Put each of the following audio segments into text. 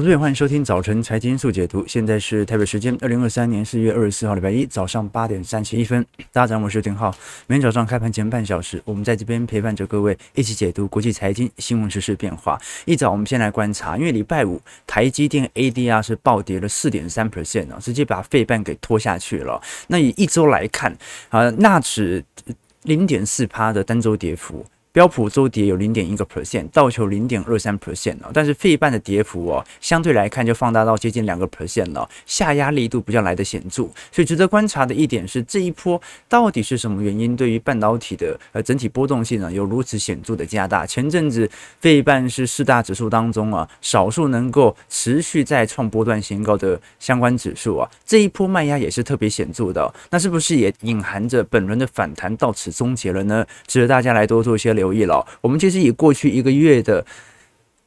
各位欢迎收听早晨财经速解读。现在是台北时间二零二三年四月二十四号礼拜一早上八点三十一分。大家好，我是丁浩。每天早上开盘前半小时，我们在这边陪伴着各位一起解读国际财经新闻、时事变化。一早我们先来观察，因为礼拜五台积电 ADR 是暴跌了四点三 percent 啊，直接把费半给拖下去了。那以一周来看啊，纳指零点四趴的单周跌幅。标普周跌有零点一个 percent，道琼零点二三 percent 哦，但是费半的跌幅哦，相对来看就放大到接近两个 percent 了，下压力度比较来的显著。所以值得观察的一点是，这一波到底是什么原因，对于半导体的呃整体波动性呢，有如此显著的加大？前阵子费半是四大指数当中啊，少数能够持续在创波段新高的相关指数啊，这一波卖压也是特别显著的。那是不是也隐含着本轮的反弹到此终结了呢？值得大家来多做一些留意。了，我们其实以过去一个月的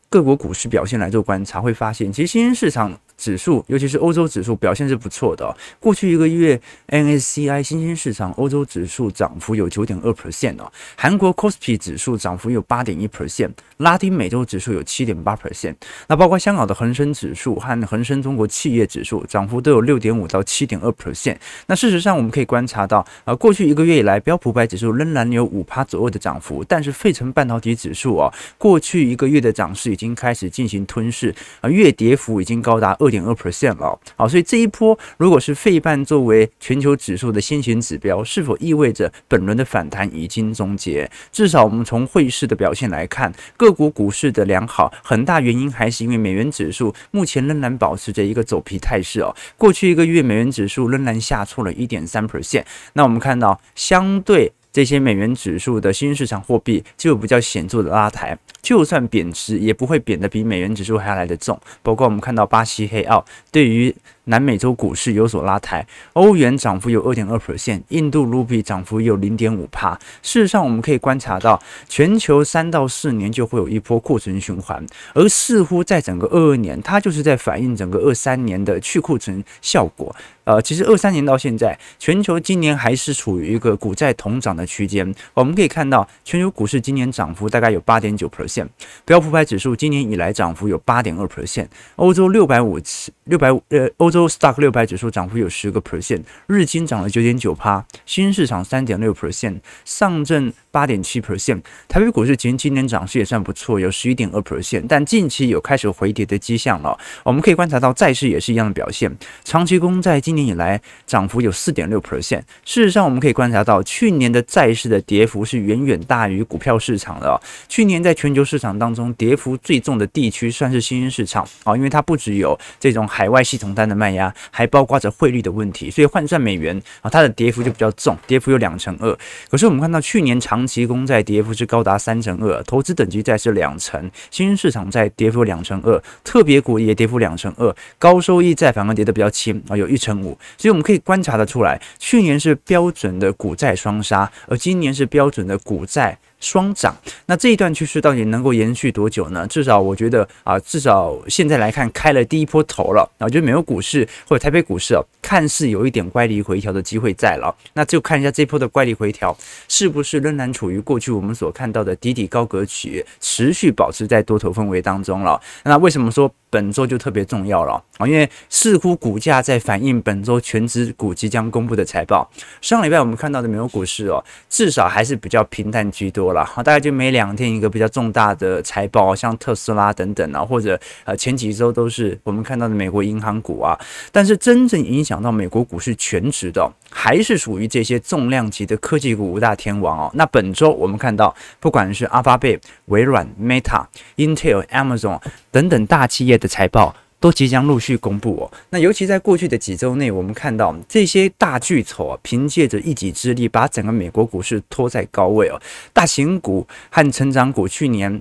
各国股市表现来做观察，会发现其实新兴市场。指数，尤其是欧洲指数表现是不错的哦。过去一个月，N S C I 新兴市场欧洲指数涨幅有九点二 percent 哦。韩国 KOSPI 指数涨幅有八点一 percent，拉丁美洲指数有七点八 percent。那包括香港的恒生指数和恒生中国企业指数涨幅都有六点五到七点二 percent。那事实上我们可以观察到，啊，过去一个月以来，标普百指数仍然有五趴左右的涨幅，但是费城半导体指数哦，过去一个月的涨势已经开始进行吞噬，啊，月跌幅已经高达二。点二 percent 了，好，所以这一波如果是费半作为全球指数的先行指标，是否意味着本轮的反弹已经终结？至少我们从汇市的表现来看，各国股市的良好，很大原因还是因为美元指数目前仍然保持着一个走皮态势哦。过去一个月美元指数仍然下挫了一点三 percent，那我们看到相对。这些美元指数的新市场货币就有比较显著的拉抬，就算贬值也不会贬得比美元指数还要来得重。包括我们看到巴西黑澳对于南美洲股市有所拉抬，欧元涨幅有二点二 percent，印度卢比涨幅有零点五帕。事实上，我们可以观察到，全球三到四年就会有一波库存循环，而似乎在整个二二年，它就是在反映整个二三年的去库存效果。呃，其实二三年到现在，全球今年还是处于一个股债同涨的区间。我们可以看到，全球股市今年涨幅大概有八点九 percent，标普百指数今年以来涨幅有八点二 percent，欧洲六百五十六百五呃欧。洲 Stock 六百指数涨幅有十个 percent，日经涨了九点九趴，新兴市场三点六 percent，上证八点七 percent，台北股市其实今年涨势也算不错，有十一点二 percent，但近期有开始回跌的迹象了。我们可以观察到债市也是一样的表现，长期公债今年以来涨幅有四点六 percent。事实上，我们可以观察到去年的债市的跌幅是远远大于股票市场的。去年在全球市场当中跌幅最重的地区算是新兴市场啊，因为它不只有这种海海外系统单的。卖压还包括着汇率的问题，所以换算美元啊，它的跌幅就比较重，跌幅有两成二。可是我们看到去年长期公债跌幅是高达三成二，投资等级债是两成，新兴市场债跌幅两成二，特别股也跌幅两成二，高收益债反而跌得比较轻啊，有一成五。所以我们可以观察得出来，去年是标准的股债双杀，而今年是标准的股债。双涨，那这一段趋势到底能够延续多久呢？至少我觉得啊，至少现在来看开了第一波头了。啊，我觉得美国股市或者台北股市哦，看似有一点乖离回调的机会在了。那就看一下这波的乖离回调是不是仍然处于过去我们所看到的底底高格局，持续保持在多头氛围当中了。那为什么说本周就特别重要了啊？因为似乎股价在反映本周全值股即将公布的财报。上礼拜我们看到的美国股市哦，至少还是比较平淡居多。好，大概就每两天一个比较重大的财报，像特斯拉等等啊，或者呃前几周都是我们看到的美国银行股啊。但是真正影响到美国股市全值的，还是属于这些重量级的科技股五大天王哦。那本周我们看到，不管是阿发贝、微软、Meta、Intel、Amazon 等等大企业的财报。都即将陆续公布哦。那尤其在过去的几周内，我们看到这些大巨头啊，凭借着一己之力，把整个美国股市拖在高位哦。大型股和成长股去年。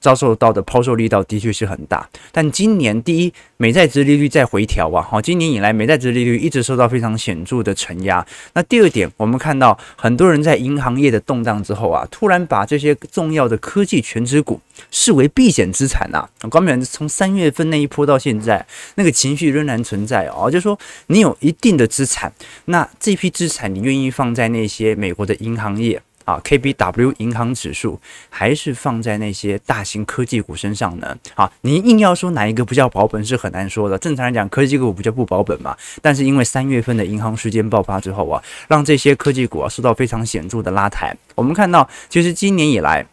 遭受到的抛售力道的确是很大，但今年第一，美债殖利率在回调啊，好，今年以来美债殖利率一直受到非常显著的承压。那第二点，我们看到很多人在银行业的动荡之后啊，突然把这些重要的科技权值股视为避险资产呐。光明从三月份那一波到现在，那个情绪仍然存在哦，就说你有一定的资产，那这批资产你愿意放在那些美国的银行业？啊，KBW 银行指数，还是放在那些大型科技股身上呢？啊，你硬要说哪一个不叫保本是很难说的。正常来讲，科技股不叫不保本嘛。但是因为三月份的银行事件爆发之后啊，让这些科技股啊受到非常显著的拉抬。我们看到，其实今年以来。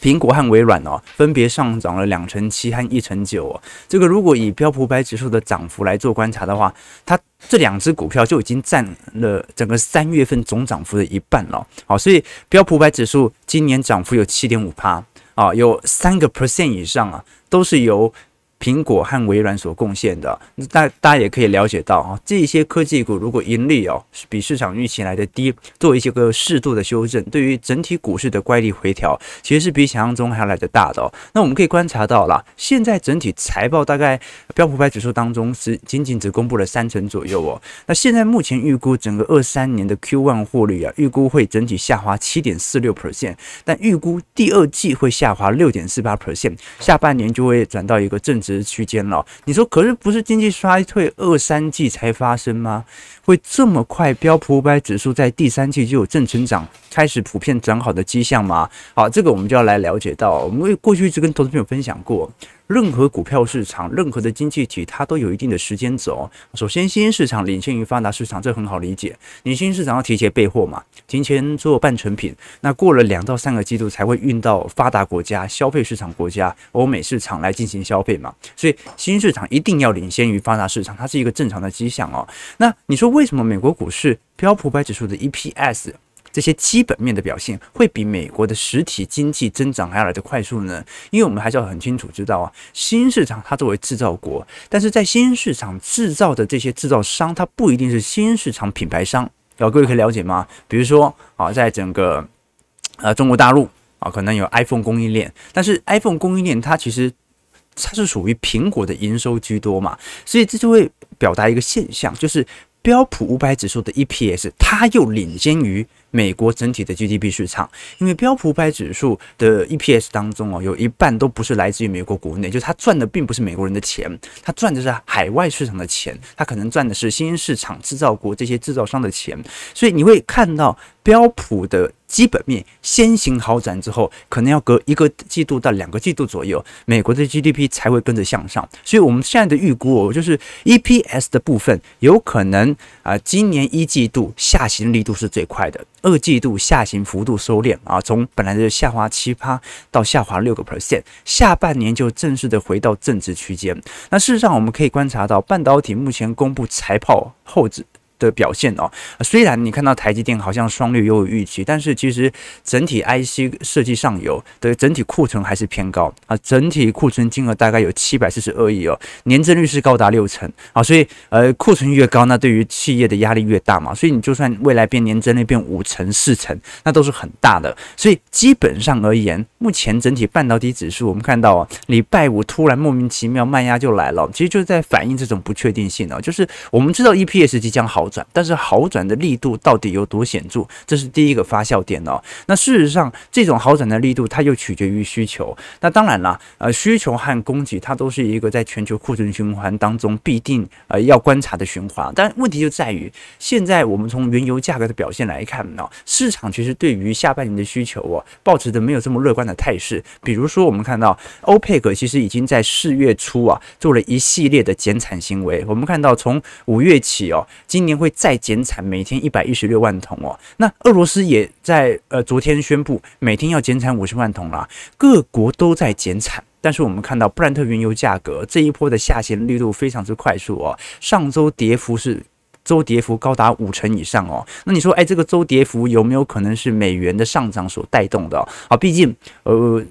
苹果和微软哦，分别上涨了两成七和一成九哦。这个如果以标普五百指数的涨幅来做观察的话，它这两只股票就已经占了整个三月份总涨幅的一半了。好，所以标普五百指数今年涨幅有七点五趴啊，有三个 percent 以上啊，都是由。苹果和微软所贡献的，那大大家也可以了解到啊，这些科技股如果盈利哦是比市场预期来的低，做一些个适度的修正，对于整体股市的乖离回调，其实是比想象中还要来得大的哦。那我们可以观察到了，现在整体财报大概标普百指数当中是仅仅只公布了三成左右哦。那现在目前预估整个二三年的 Q1 获利啊，预估会整体下滑七点四六 percent，但预估第二季会下滑六点四八 percent，下半年就会转到一个正。值区间了，你说可是不是经济衰退二三季才发生吗？会这么快？标普五百指数在第三季就有正成长，开始普遍转好的迹象吗？好，这个我们就要来了解到，我们过去一直跟投资朋友分享过。任何股票市场，任何的经济体，它都有一定的时间轴。首先，新兴市场领先于发达市场，这很好理解。你新兴市场要提前备货嘛，提前做半成品，那过了两到三个季度才会运到发达国家、消费市场国家、欧美市场来进行消费嘛。所以，新兴市场一定要领先于发达市场，它是一个正常的迹象哦。那你说为什么美国股市标普百指数的 EPS？这些基本面的表现会比美国的实体经济增长还要来得快速呢？因为我们还是要很清楚知道啊，新市场它作为制造国，但是在新市场制造的这些制造商，它不一定是新市场品牌商。啊，各位可以了解吗？比如说啊，在整个呃中国大陆啊，可能有 iPhone 供应链，但是 iPhone 供应链它其实它是属于苹果的营收居多嘛，所以这就会表达一个现象，就是标普五百指数的 EPS 它又领先于。美国整体的 GDP 市场，因为标普五百指数的 EPS 当中哦，有一半都不是来自于美国国内，就是他赚的并不是美国人的钱，他赚的是海外市场的钱，他可能赚的是新兴市场制造国这些制造商的钱，所以你会看到标普的基本面先行好转之后，可能要隔一个季度到两个季度左右，美国的 GDP 才会跟着向上，所以我们现在的预估哦，就是 EPS 的部分有可能啊，今年一季度下行力度是最快的。二季度下行幅度收敛啊，从本来的下滑七八到下滑六个 percent，下半年就正式的回到正值区间。那事实上，我们可以观察到，半导体目前公布财报后。的表现哦，虽然你看到台积电好像双率优于预期，但是其实整体 IC 设计上游的整体库存还是偏高啊，整体库存金额大概有七百四十二亿哦，年增率是高达六成啊，所以呃库存越高，那对于企业的压力越大嘛，所以你就算未来变年增率变五成四成，那都是很大的，所以基本上而言，目前整体半导体指数我们看到啊，礼拜五突然莫名其妙卖压就来了，其实就是在反映这种不确定性哦，就是我们知道 EPS 即将好。转，但是好转的力度到底有多显著？这是第一个发酵点哦。那事实上，这种好转的力度，它又取决于需求。那当然了，呃，需求和供给，它都是一个在全球库存循环当中必定呃要观察的循环。但问题就在于，现在我们从原油价格的表现来看呢，市场其实对于下半年的需求哦，抱持的没有这么乐观的态势。比如说，我们看到欧佩克其实已经在四月初啊做了一系列的减产行为。我们看到从五月起哦，今年。会再减产，每天一百一十六万桶哦。那俄罗斯也在呃昨天宣布，每天要减产五十万桶了。各国都在减产，但是我们看到布兰特原油价格这一波的下行力度非常之快速哦。上周跌幅是周跌幅高达五成以上哦。那你说，哎，这个周跌幅有没有可能是美元的上涨所带动的？啊，毕竟呃。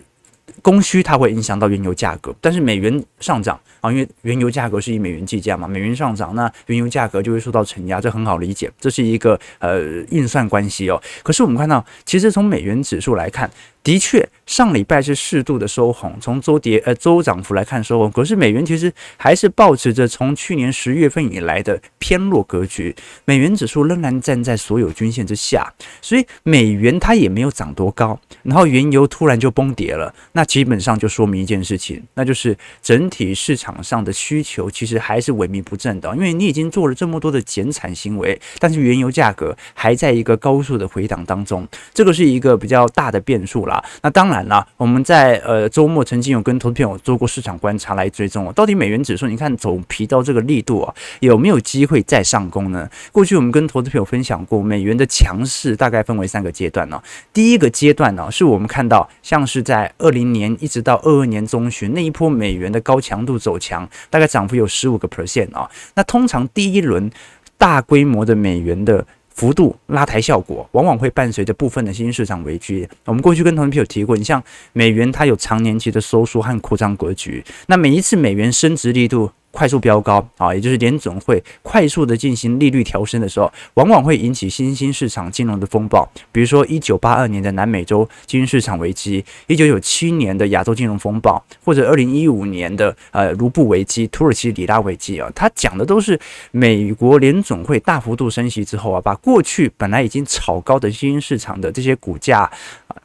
供需它会影响到原油价格，但是美元上涨因为原油价格是以美元计价嘛，美元上涨，那原油价格就会受到承压，这很好理解，这是一个呃运算关系哦。可是我们看到，其实从美元指数来看，的确，上礼拜是适度的收红，从周跌呃周涨幅来看收红。可是美元其实还是保持着从去年十月份以来的偏弱格局，美元指数仍然站在所有均线之下，所以美元它也没有涨多高。然后原油突然就崩跌了，那基本上就说明一件事情，那就是整体市场上的需求其实还是萎靡不振的。因为你已经做了这么多的减产行为，但是原油价格还在一个高速的回档当中，这个是一个比较大的变数啦。那当然了，我们在呃周末曾经有跟投资朋友做过市场观察来追踪哦，到底美元指数你看走皮到这个力度啊，有没有机会再上攻呢？过去我们跟投资朋友分享过，美元的强势大概分为三个阶段呢。第一个阶段呢，是我们看到像是在二零年一直到二二年中旬那一波美元的高强度走强，强大概涨幅有十五个 percent 啊。那通常第一轮大规模的美元的幅度拉抬效果，往往会伴随着部分的新兴市场危机。我们过去跟同学有提过，你像美元，它有长年期的收缩和扩张格局。那每一次美元升值力度，快速飙高啊，也就是联总会快速的进行利率调升的时候，往往会引起新兴市场金融的风暴，比如说一九八二年的南美洲金融市场危机，一九九七年的亚洲金融风暴，或者二零一五年的呃卢布危机、土耳其里拉危机啊，它讲的都是美国联总会大幅度升息之后啊，把过去本来已经炒高的新兴市场的这些股价、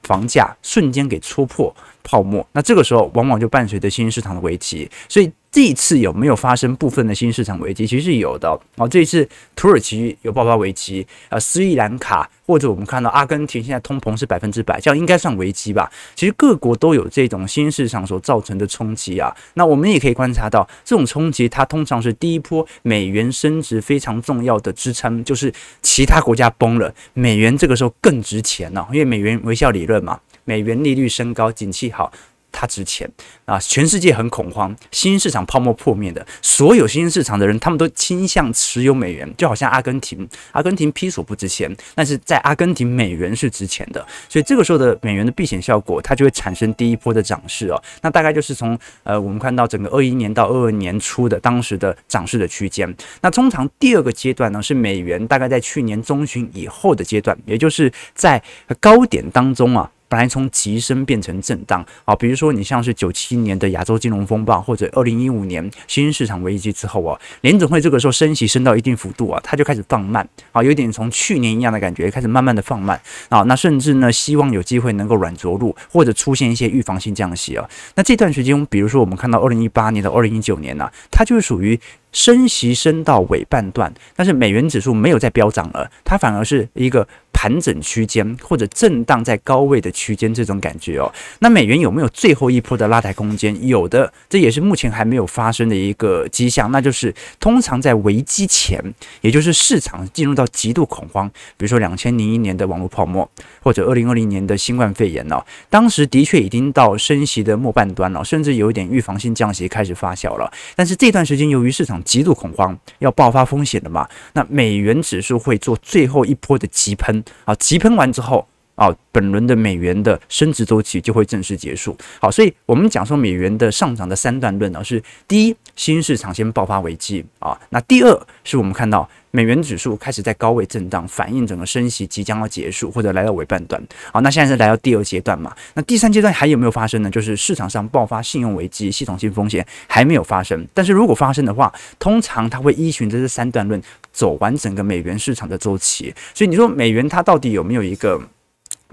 房价瞬间给戳破泡沫，那这个时候往往就伴随着新兴市场的危机，所以。这一次有没有发生部分的新市场危机？其实是有的哦。这一次土耳其有爆发危机，啊，斯里兰卡或者我们看到阿根廷现在通膨是百分之百，这样应该算危机吧？其实各国都有这种新市场所造成的冲击啊。那我们也可以观察到，这种冲击它通常是第一波美元升值非常重要的支撑，就是其他国家崩了，美元这个时候更值钱了，因为美元微笑理论嘛，美元利率升高，景气好。它值钱啊！全世界很恐慌，新兴市场泡沫破灭的，所有新兴市场的人，他们都倾向持有美元，就好像阿根廷，阿根廷披索不值钱，但是在阿根廷美元是值钱的，所以这个时候的美元的避险效果，它就会产生第一波的涨势哦。那大概就是从呃，我们看到整个二一年到二二年初的当时的涨势的区间。那通常第二个阶段呢，是美元大概在去年中旬以后的阶段，也就是在高点当中啊。本来从急升变成震荡啊，比如说你像是九七年的亚洲金融风暴，或者二零一五年新兴市场危机之后啊，联准会这个时候升息升到一定幅度啊，它就开始放慢啊，有点从去年一样的感觉，开始慢慢的放慢啊，那甚至呢，希望有机会能够软着陆，或者出现一些预防性降息啊。那这段时间，比如说我们看到二零一八年到二零一九年呢、啊，它就是属于。升息升到尾半段，但是美元指数没有再飙涨了，它反而是一个盘整区间或者震荡在高位的区间这种感觉哦。那美元有没有最后一波的拉抬空间？有的，这也是目前还没有发生的一个迹象，那就是通常在危机前，也就是市场进入到极度恐慌，比如说两千零一年的网络泡沫，或者二零二零年的新冠肺炎哦，当时的确已经到升息的末半端了，甚至有一点预防性降息开始发酵了。但是这段时间由于市场极度恐慌，要爆发风险了嘛？那美元指数会做最后一波的急喷啊！急喷完之后啊，本轮的美元的升值周期就会正式结束。好，所以我们讲说美元的上涨的三段论呢，是第一，新市场先爆发危机啊；那第二，是我们看到。美元指数开始在高位震荡，反映整个升息即将要结束或者来到尾半段。好，那现在是来到第二阶段嘛？那第三阶段还有没有发生呢？就是市场上爆发信用危机、系统性风险还没有发生。但是如果发生的话，通常它会依循着这三段论走完整个美元市场的周期。所以你说美元它到底有没有一个？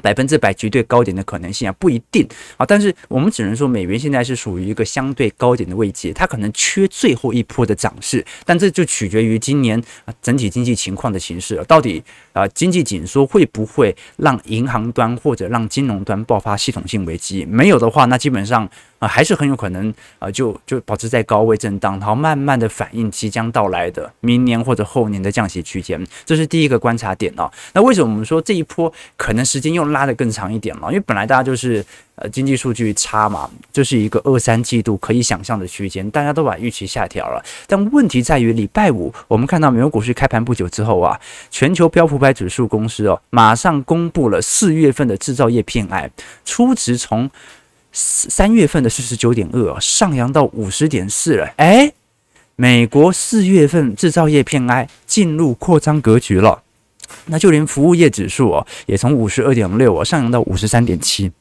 百分之百绝对高点的可能性啊，不一定啊，但是我们只能说美元现在是属于一个相对高点的位置，它可能缺最后一波的涨势，但这就取决于今年整体经济情况的形势了，到底啊经济紧缩会不会让银行端或者让金融端爆发系统性危机？没有的话，那基本上。啊，还是很有可能啊，就就保持在高位震荡，然后慢慢的反映即将到来的明年或者后年的降息区间，这是第一个观察点哦。那为什么我们说这一波可能时间又拉得更长一点了？因为本来大家就是呃经济数据差嘛，这是一个二三季度可以想象的区间，大家都把预期下调了。但问题在于礼拜五我们看到美国股市开盘不久之后啊，全球标普百指数公司哦，马上公布了四月份的制造业 PMI，初值从三月份的四十九点二啊上扬到五十点四了，哎，美国四月份制造业 PMI 进入扩张格局了，那就连服务业指数哦，也从五十二点六啊上扬到五十三点七，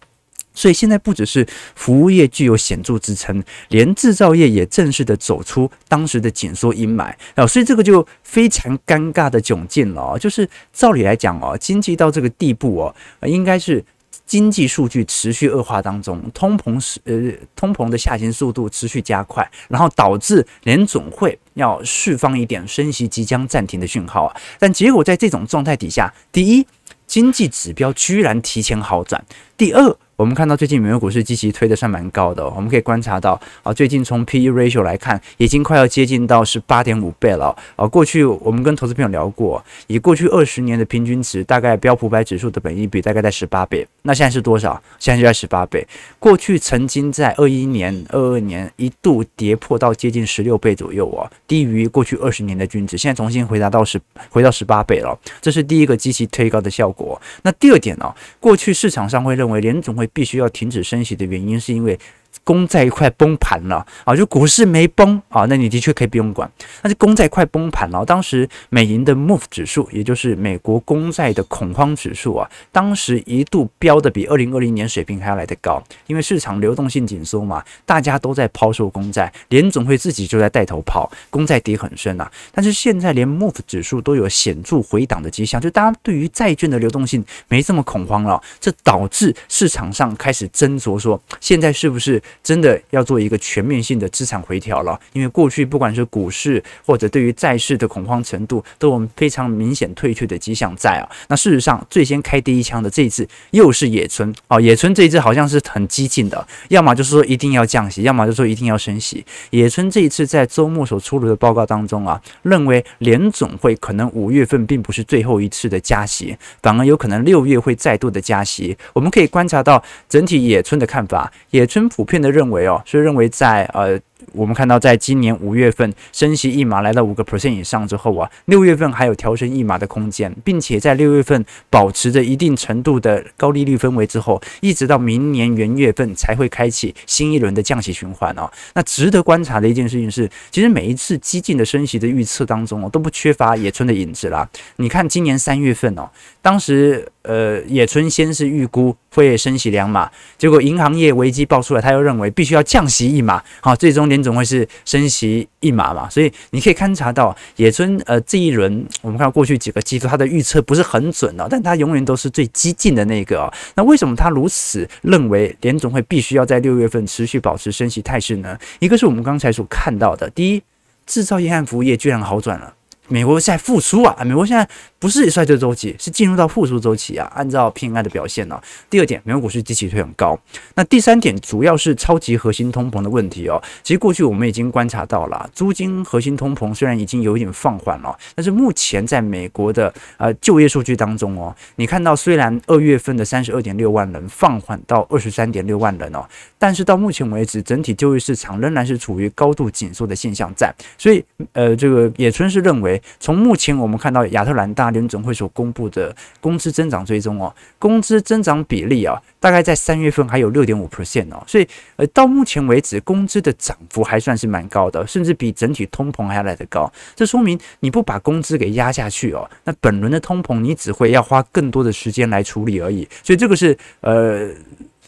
所以现在不只是服务业具有显著支撑，连制造业也正式的走出当时的紧缩阴霾。啊，所以这个就非常尴尬的窘境了。就是照理来讲哦，经济到这个地步哦，应该是经济数据持续恶化当中，通膨是呃通膨的下行速度持续加快，然后导致联总会要释放一点升息即将暂停的讯号啊。但结果在这种状态底下，第一，经济指标居然提前好转；第二，我们看到最近美国股市积极推的算蛮高的，我们可以观察到啊，最近从 P/E ratio 来看，已经快要接近到十八点五倍了啊。过去我们跟投资朋友聊过，以过去二十年的平均值，大概标普百指数的本益比大概在十八倍，那现在是多少？现在就在十八倍。过去曾经在二一年、二二年一度跌破到接近十六倍左右啊，低于过去二十年的均值，现在重新回答到十，回到十八倍了。这是第一个积极推高的效果。那第二点呢？过去市场上会认为联总会必须要停止升息的原因，是因为。公债快崩盘了啊！就股市没崩啊，那你的确可以不用管。但是公债快崩盘了，当时美银的 MOVE 指数，也就是美国公债的恐慌指数啊，当时一度飙得比二零二零年水平还要来得高，因为市场流动性紧缩嘛，大家都在抛售公债，联总会自己就在带头抛，公债跌很深啊。但是现在连 MOVE 指数都有显著回档的迹象，就大家对于债券的流动性没这么恐慌了，这导致市场上开始斟酌说，现在是不是？真的要做一个全面性的资产回调了，因为过去不管是股市或者对于债市的恐慌程度，都有非常明显退却的迹象在啊。那事实上，最先开第一枪的这一次又是野村啊，野村这一次好像是很激进的，要么就是说一定要降息，要么就是说一定要升息。野村这一次在周末所出炉的报告当中啊，认为联总会可能五月份并不是最后一次的加息，反而有可能六月会再度的加息。我们可以观察到整体野村的看法，野村普遍的。认为哦，是认为在呃。我们看到，在今年五月份升息一码来到五个 percent 以上之后啊，六月份还有调升一码的空间，并且在六月份保持着一定程度的高利率氛围之后，一直到明年元月份才会开启新一轮的降息循环哦。那值得观察的一件事情是，其实每一次激进的升息的预测当中哦，都不缺乏野村的影子啦。你看今年三月份哦，当时呃野村先是预估会升息两码，结果银行业危机爆出来，他又认为必须要降息一码，好，最终连。总会是升息一码嘛，所以你可以观察到野村呃这一轮，我们看到过去几个季度他的预测不是很准哦，但他永远都是最激进的那个哦。那为什么他如此认为联总会必须要在六月份持续保持升息态势呢？一个是我们刚才所看到的，第一，制造业和服务业居然好转了。美国在复苏啊！美国现在不是衰退周期，是进入到复苏周期啊！按照 PMI 的表现呢、第二点，美国股市基期推很高。那第三点，主要是超级核心通膨的问题哦。其实过去我们已经观察到了，租金核心通膨虽然已经有一点放缓了，但是目前在美国的呃就业数据当中哦，你看到虽然二月份的三十二点六万人放缓到二十三点六万人哦，但是到目前为止，整体就业市场仍然是处于高度紧缩的现象在。所以呃，这个野村是认为。从目前我们看到亚特兰大联总会所公布的工资增长追踪哦，工资增长比例啊，大概在三月份还有六点五 percent 哦，所以呃到目前为止工资的涨幅还算是蛮高的，甚至比整体通膨还要来得高。这说明你不把工资给压下去哦，那本轮的通膨你只会要花更多的时间来处理而已。所以这个是呃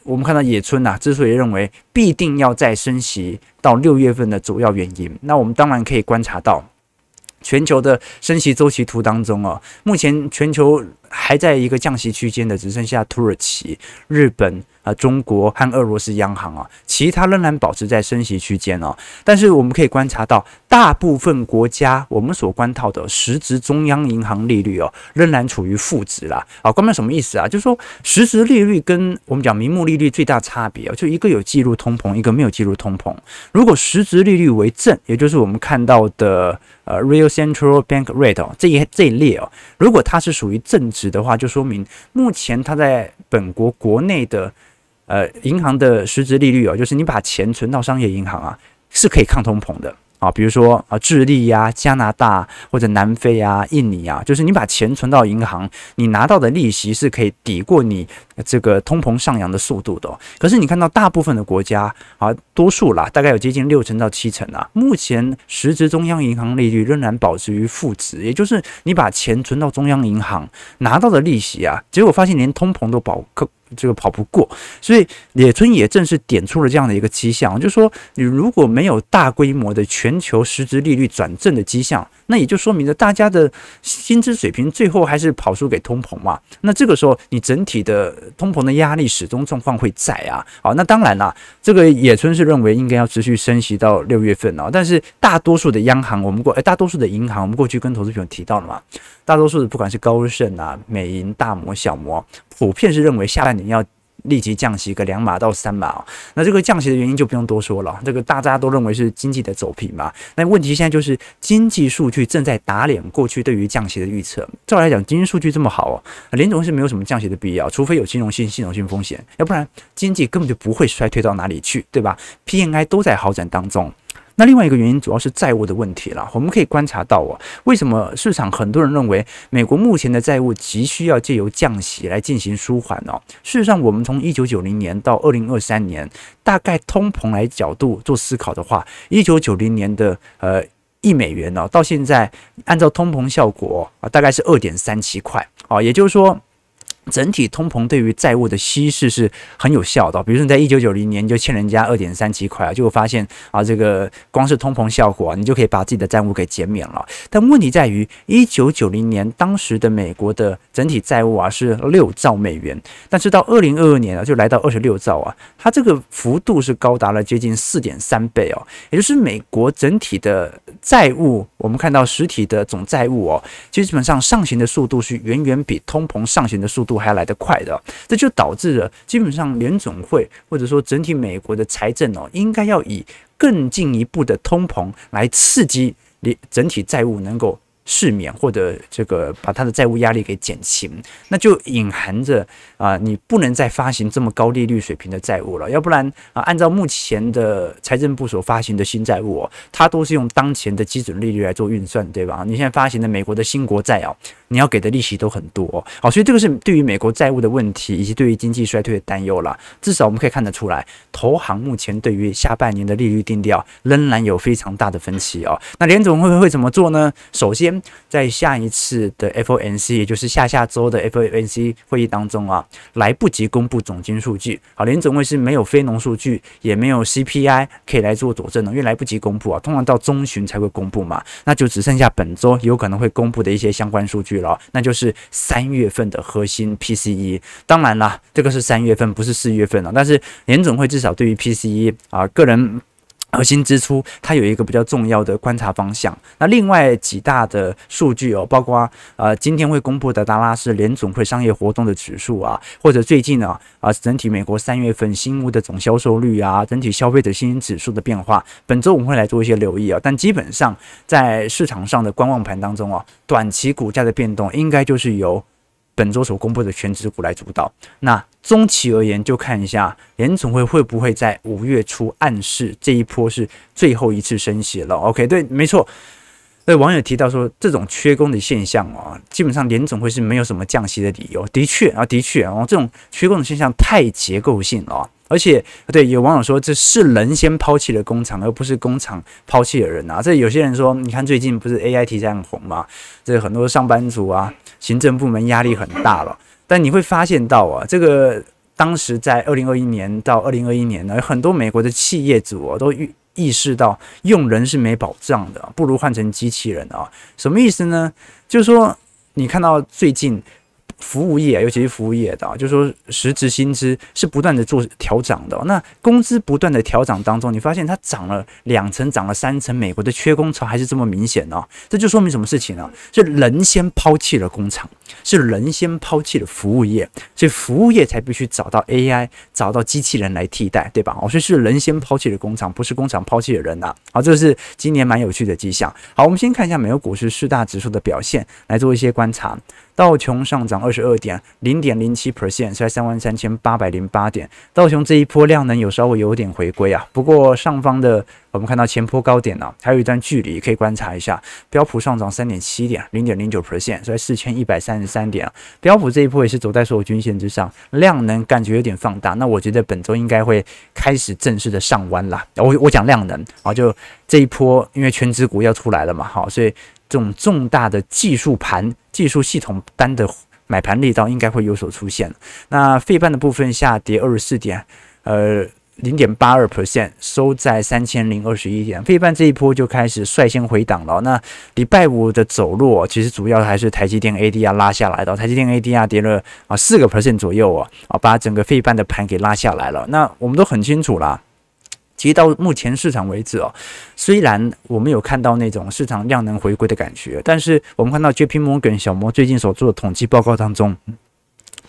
我们看到野村呐、啊，之所以认为必定要再升息到六月份的主要原因。那我们当然可以观察到。全球的升息周期图当中哦，目前全球还在一个降息区间的，只剩下土耳其、日本。啊，中国和俄罗斯央行啊，其他仍然保持在升息区间哦。但是我们可以观察到，大部分国家我们所观到的实质中央银行利率哦，仍然处于负值啦。啊，关门什么意思啊？就是说，实质利率跟我们讲名目利率最大差别哦，就一个有记录通膨，一个没有记录通膨。如果实质利率为正，也就是我们看到的呃 Real Central Bank Rate 哦，这一这一列哦，如果它是属于正值的话，就说明目前它在本国国内的。呃，银行的实质利率啊，就是你把钱存到商业银行啊，是可以抗通膨的啊。比如说啊，智利呀、加拿大或者南非啊、印尼啊，就是你把钱存到银行，你拿到的利息是可以抵过你这个通膨上扬的速度的。可是你看到大部分的国家啊，多数啦，大概有接近六成到七成啊，目前实质中央银行利率仍然保持于负值，也就是你把钱存到中央银行拿到的利息啊，结果发现连通膨都保这个跑不过。所以野村也正是点出了这样的一个迹象，就是说你如果没有大规模的全球实质利率转正的迹象，那也就说明着大家的薪资水平最后还是跑输给通膨嘛。那这个时候你整体的通膨的压力始终状况会在啊。好，那当然啦，这个野村是认为应该要持续升息到六月份啊。但是大多数的央行，我们过哎，大多数的银行，我们过去跟投资朋友提到了嘛，大多数的不管是高盛啊、美银、大摩、小摩，普遍是认为下半年要。立即降息个两码到三码哦，那这个降息的原因就不用多说了，这个大家都认为是经济的走平嘛。那问题现在就是经济数据正在打脸过去对于降息的预测。照来讲，经济数据这么好哦，联总是没有什么降息的必要，除非有金融性、系统性风险，要不然经济根本就不会衰退到哪里去，对吧？PMI 都在好转当中。那另外一个原因主要是债务的问题了。我们可以观察到啊，为什么市场很多人认为美国目前的债务急需要借由降息来进行舒缓呢？事实上，我们从一九九零年到二零二三年，大概通膨来角度做思考的话，一九九零年的呃一美元呢，到现在按照通膨效果啊，大概是二点三七块啊，也就是说。整体通膨对于债务的稀释是很有效的，比如说你在一九九零年就欠人家二点三七块啊，就会发现啊，这个光是通膨效果啊，你就可以把自己的债务给减免了。但问题在于，一九九零年当时的美国的整体债务啊是六兆美元，但是到二零二二年啊就来到二十六兆啊，它这个幅度是高达了接近四点三倍哦，也就是美国整体的债务，我们看到实体的总债务哦，其实基本上上行的速度是远远比通膨上行的速度还来得快的，这就导致了基本上联总会或者说整体美国的财政哦，应该要以更进一步的通膨来刺激你整体债务能够。释免或者这个把它的债务压力给减轻，那就隐含着啊，你不能再发行这么高利率水平的债务了，要不然啊，按照目前的财政部所发行的新债务哦，它都是用当前的基准利率来做运算，对吧？你现在发行的美国的新国债啊，你要给的利息都很多，好，所以这个是对于美国债务的问题以及对于经济衰退的担忧了。至少我们可以看得出来，投行目前对于下半年的利率定调仍然有非常大的分歧哦。那联总会会怎么做呢？首先。在下一次的 FOMC，也就是下下周的 FOMC 会议当中啊，来不及公布总金数据。好，联准会是没有非农数据，也没有 CPI 可以来做佐证的，因为来不及公布啊，通常到中旬才会公布嘛。那就只剩下本周有可能会公布的一些相关数据了，那就是三月份的核心 PCE。当然啦，这个是三月份，不是四月份了。但是联总会至少对于 PCE 啊，个人。核心支出，它有一个比较重要的观察方向。那另外几大的数据哦，包括呃今天会公布的达拉斯联准会商业活动的指数啊，或者最近呢啊整体美国三月份新屋的总销售率啊，整体消费者信心指数的变化，本周我们会来做一些留意啊。但基本上在市场上的观望盘当中啊，短期股价的变动应该就是由本周所公布的全指股来主导。那中期而言，就看一下联总会会不会在五月初暗示这一波是最后一次升息了。OK，对，没错。所以网友提到说，这种缺工的现象啊，基本上联总会是没有什么降息的理由。的确啊，的确啊，这种缺工的现象太结构性了。而且，对有网友说，这是人先抛弃了工厂，而不是工厂抛弃了人啊。这有些人说，你看最近不是 AI 题材很红吗？这很多上班族啊，行政部门压力很大了。但你会发现到啊，这个当时在二零二一年到二零二一年呢，很多美国的企业主啊都意意识到用人是没保障的，不如换成机器人啊。什么意思呢？就是说你看到最近。服务业，尤其是服务业的，就是说实质薪资是不断的做调涨的。那工资不断的调涨当中，你发现它涨了两成，涨了三成，美国的缺工潮还是这么明显呢？这就说明什么事情呢？是人先抛弃了工厂，是人先抛弃了服务业，所以服务业才必须找到 AI，找到机器人来替代，对吧？哦，所以是人先抛弃了工厂，不是工厂抛弃了人呐。好，这是今年蛮有趣的迹象。好，我们先看一下美国股市四大指数的表现，来做一些观察。道琼上涨二十二点零点零七 percent，在三万三千八百零八点。道琼这一波量能有稍微有点回归啊，不过上方的我们看到前坡高点呢、啊，还有一段距离可以观察一下。标普上涨三点七点零点零九 percent，在四千一百三十三点。标普这一波也是走在所有均线之上，量能感觉有点放大。那我觉得本周应该会开始正式的上弯啦。我我讲量能啊，就这一波，因为权值股要出来了嘛，好，所以。这种重大的技术盘、技术系统单的买盘力道应该会有所出现。那费半的部分下跌二十四点，呃。零点八二 percent 收在三千零二十一点，费半这一波就开始率先回档了。那礼拜五的走弱，其实主要还是台积电 ADR 拉下来的，台积电 ADR 跌了啊四个 percent 左右啊，啊把整个费半的盘给拉下来了。那我们都很清楚啦，其实到目前市场为止哦，虽然我们有看到那种市场量能回归的感觉，但是我们看到 JP Morgan 小摩最近所做的统计报告当中。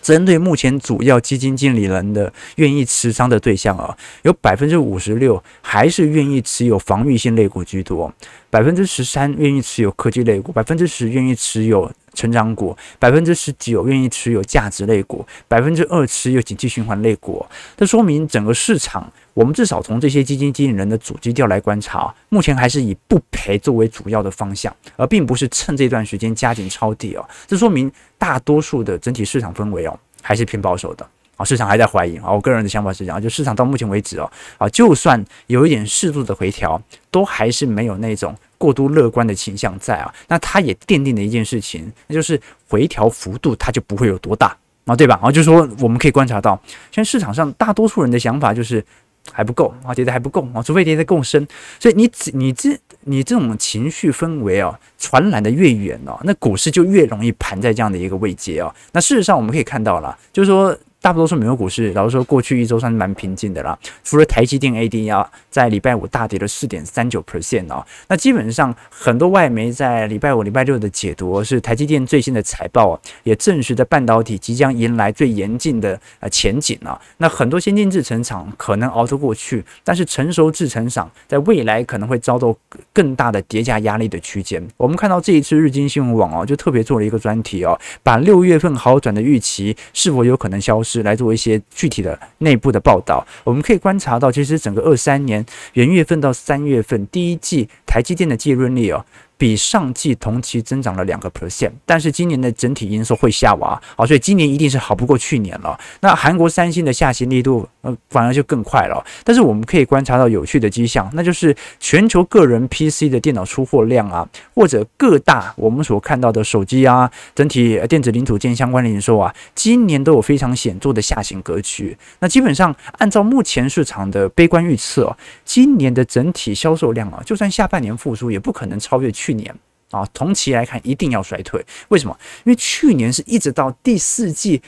针对目前主要基金经理人的愿意持仓的对象啊，有百分之五十六还是愿意持有防御性类股居多，百分之十三愿意持有科技类股，百分之十愿意持有成长股，百分之十九愿意持有价值类股，百分之二持有景气循环类股。这说明整个市场，我们至少从这些基金经理人的主基调来观察，目前还是以不赔作为主要的方向，而并不是趁这段时间加紧抄底哦。这说明。大多数的整体市场氛围哦，还是偏保守的啊，市场还在怀疑啊。我个人的想法是这样，就市场到目前为止哦，啊，就算有一点适度的回调，都还是没有那种过度乐观的倾向在啊。那它也奠定了一件事情，那就是回调幅度它就不会有多大啊，对吧？啊，就是说我们可以观察到，现在市场上大多数人的想法就是。还不够啊，跌得还不够啊，除非跌得够深。所以你你这你这种情绪氛围啊，传染的越远哦，那股市就越容易盘在这样的一个位阶哦。那事实上我们可以看到了，就是说。大多数美国股市，老实说，过去一周算是蛮平静的啦。除了台积电 ADR 在礼拜五大跌了四点三九 percent 哦，那基本上很多外媒在礼拜五、礼拜六的解读是台积电最新的财报也证实的半导体即将迎来最严峻的呃前景啊。那很多先进制程厂可能熬得过去，但是成熟制程厂在未来可能会遭到更大的叠加压力的区间。我们看到这一次日经新闻网哦，就特别做了一个专题哦，把六月份好转的预期是否有可能消失。是来做一些具体的内部的报道，我们可以观察到，其实整个二三年元月份到三月份第一季台积电的利润率哦。比上季同期增长了两个 percent，但是今年的整体营收会下滑，好，所以今年一定是好不过去年了。那韩国三星的下行力度，呃，反而就更快了。但是我们可以观察到有趣的迹象，那就是全球个人 PC 的电脑出货量啊，或者各大我们所看到的手机啊，整体电子零组件相关的营收啊，今年都有非常显著的下行格局。那基本上按照目前市场的悲观预测，今年的整体销售量啊，就算下半年复苏，也不可能超越。去年啊，同期来看一定要衰退。为什么？因为去年是一直到第四季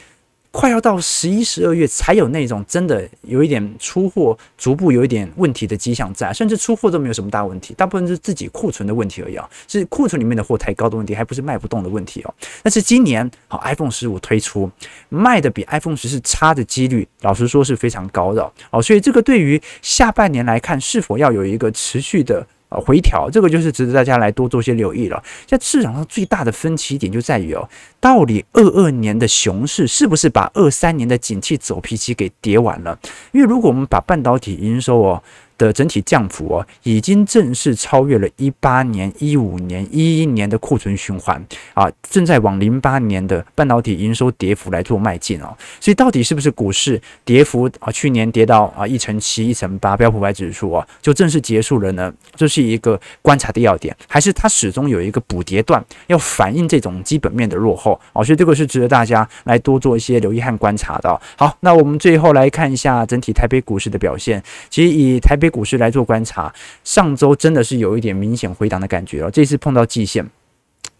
快要到十一、十二月才有那种真的有一点出货逐步有一点问题的迹象在，甚至出货都没有什么大问题，大部分是自己库存的问题而已啊，是库存里面的货太高的问题，还不是卖不动的问题哦。但是今年好，iPhone 十五推出卖的比 iPhone 十四差的几率，老实说是非常高的哦。所以这个对于下半年来看，是否要有一个持续的。啊回调，这个就是值得大家来多做些留意了。在市场上最大的分歧点就在于哦，到底二二年的熊市是不是把二三年的景气走脾气给跌完了？因为如果我们把半导体营收哦。的整体降幅哦，已经正式超越了一八年、一五年、一一年的库存循环啊，正在往零八年的半导体营收跌幅来做迈进哦。所以到底是不是股市跌幅啊？去年跌到啊一成七、一成八，标普白指数啊就正式结束了呢？这是一个观察的要点，还是它始终有一个补跌段，要反映这种基本面的落后啊？所以这个是值得大家来多做一些留意和观察的。好，那我们最后来看一下整体台北股市的表现。其实以台北股市来做观察，上周真的是有一点明显回档的感觉了。这次碰到季线。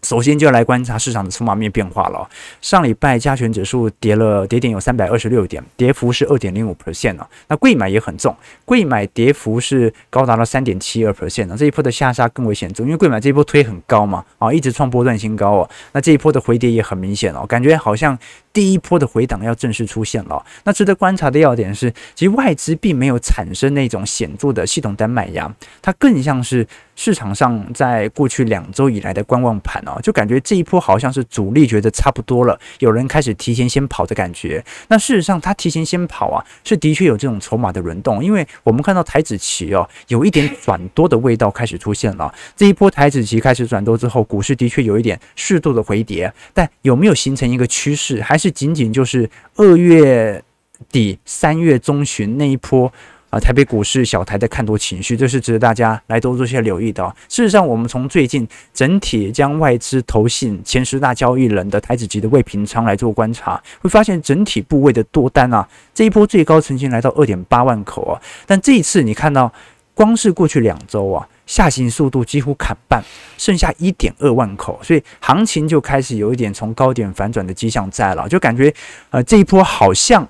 首先就要来观察市场的筹码面变化了。上礼拜加权指数跌了跌点有三百二十六点，跌幅是二点零五 percent。那贵买也很重，贵买跌幅是高达了三点七二 percent 啊。这一波的下杀更为显著，因为贵买这一波推很高嘛，啊，一直创波段新高哦。那这一波的回跌也很明显哦，感觉好像第一波的回档要正式出现了。那值得观察的要点是，其实外资并没有产生那种显著的系统单买压，它更像是。市场上在过去两周以来的观望盘哦，就感觉这一波好像是主力觉得差不多了，有人开始提前先跑的感觉。那事实上，他提前先跑啊，是的确有这种筹码的轮动，因为我们看到台指期哦，有一点转多的味道开始出现了。这一波台指期开始转多之后，股市的确有一点适度的回跌，但有没有形成一个趋势，还是仅仅就是二月底三月中旬那一波？啊，台北股市小台的看多情绪，这是值得大家来多做些留意的。事实上，我们从最近整体将外资投信前十大交易人的台指级的未平仓来做观察，会发现整体部位的多单啊，这一波最高曾经来到二点八万口啊，但这一次你看到，光是过去两周啊，下行速度几乎砍半，剩下一点二万口，所以行情就开始有一点从高点反转的迹象在了，就感觉呃这一波好像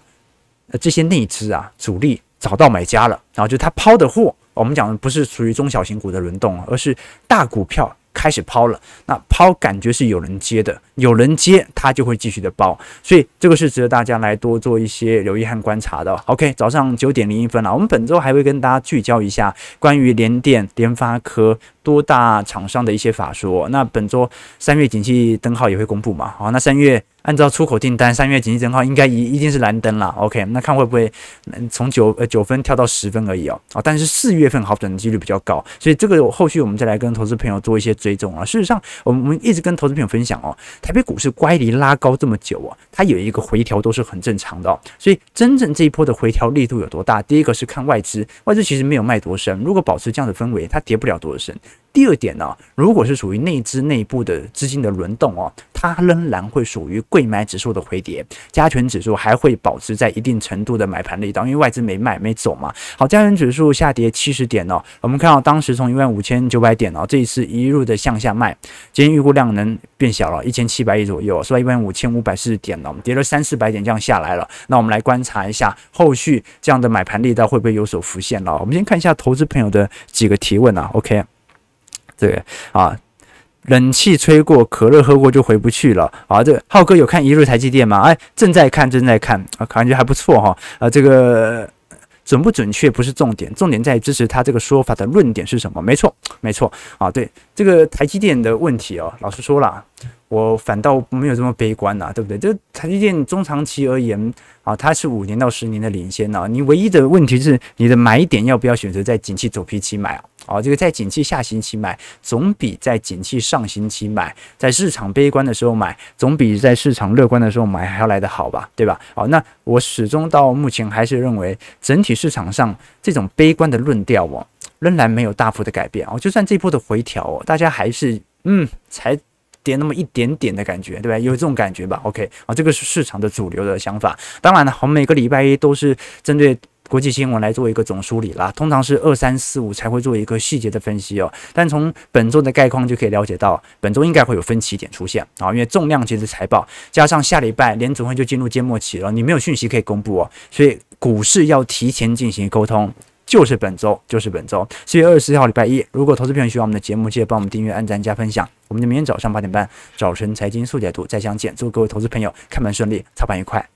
呃这些内资啊主力。找到买家了，然后就他抛的货，我们讲的不是属于中小型股的轮动，而是大股票开始抛了。那抛感觉是有人接的，有人接它就会继续的抛，所以这个是值得大家来多做一些留意和观察的。OK，早上九点零一分了，我们本周还会跟大家聚焦一下关于联电、联发科多大厂商的一些法说。那本周三月景气灯号也会公布嘛？好，那三月。按照出口订单，三月景气灯号应该一一定是蓝灯了。OK，那看会不会从九呃九分跳到十分而已哦。啊，但是四月份好转的几率比较高，所以这个后续我们再来跟投资朋友做一些追踪啊。事实上，我们一直跟投资朋友分享哦，台北股市乖离拉高这么久啊，它有一个回调都是很正常的哦。所以真正这一波的回调力度有多大？第一个是看外资，外资其实没有卖多深，如果保持这样的氛围，它跌不了多深。第二点呢、如果是属于内资内部的资金的轮动哦，它仍然会属于贵买指数的回跌，加权指数还会保持在一定程度的买盘力道，因为外资没卖没走嘛。好，加权指数下跌七十点哦，我们看到当时从一万五千九百点哦，这一次一路的向下卖，今天预估量能变小了，一千七百亿左右，是吧？一万五千五百四十点了，我们跌了三四百点这样下来了。那我们来观察一下后续这样的买盘力道会不会有所浮现了？我们先看一下投资朋友的几个提问啊，OK。对啊，冷气吹过，可乐喝过就回不去了啊！这浩哥有看一日台积电吗？哎，正在看，正在看啊，感觉还不错哈啊！这个准不准确不是重点，重点在支持他这个说法的论点是什么？没错，没错啊！对这个台积电的问题哦，老实说了，我反倒没有这么悲观呐，对不对？这台积电中长期而言啊，它是五年到十年的领先啊，你唯一的问题是你的买点要不要选择在景气走皮期买啊？哦，这个在景气下行期买，总比在景气上行期买，在市场悲观的时候买，总比在市场乐观的时候买还要来得好吧？对吧？好，那我始终到目前还是认为，整体市场上这种悲观的论调哦，仍然没有大幅的改变哦。就算这波的回调哦，大家还是嗯，才跌那么一点点的感觉，对吧？有这种感觉吧？OK，啊，这个是市场的主流的想法。当然了，我们每个礼拜一都是针对。国际新闻来做一个总梳理啦，通常是二三四五才会做一个细节的分析哦。但从本周的概况就可以了解到，本周应该会有分歧点出现啊，因为重量级的财报加上下礼拜联准会就进入缄默期了，你没有讯息可以公布哦，所以股市要提前进行沟通，就是本周，就是本周四月二十四号礼拜一。如果投资朋友喜欢我们的节目，记得帮我们订阅、按赞、加分享。我们就明天早上八点半早晨财经速解读再相见，祝各位投资朋友开盘顺利，操盘愉快。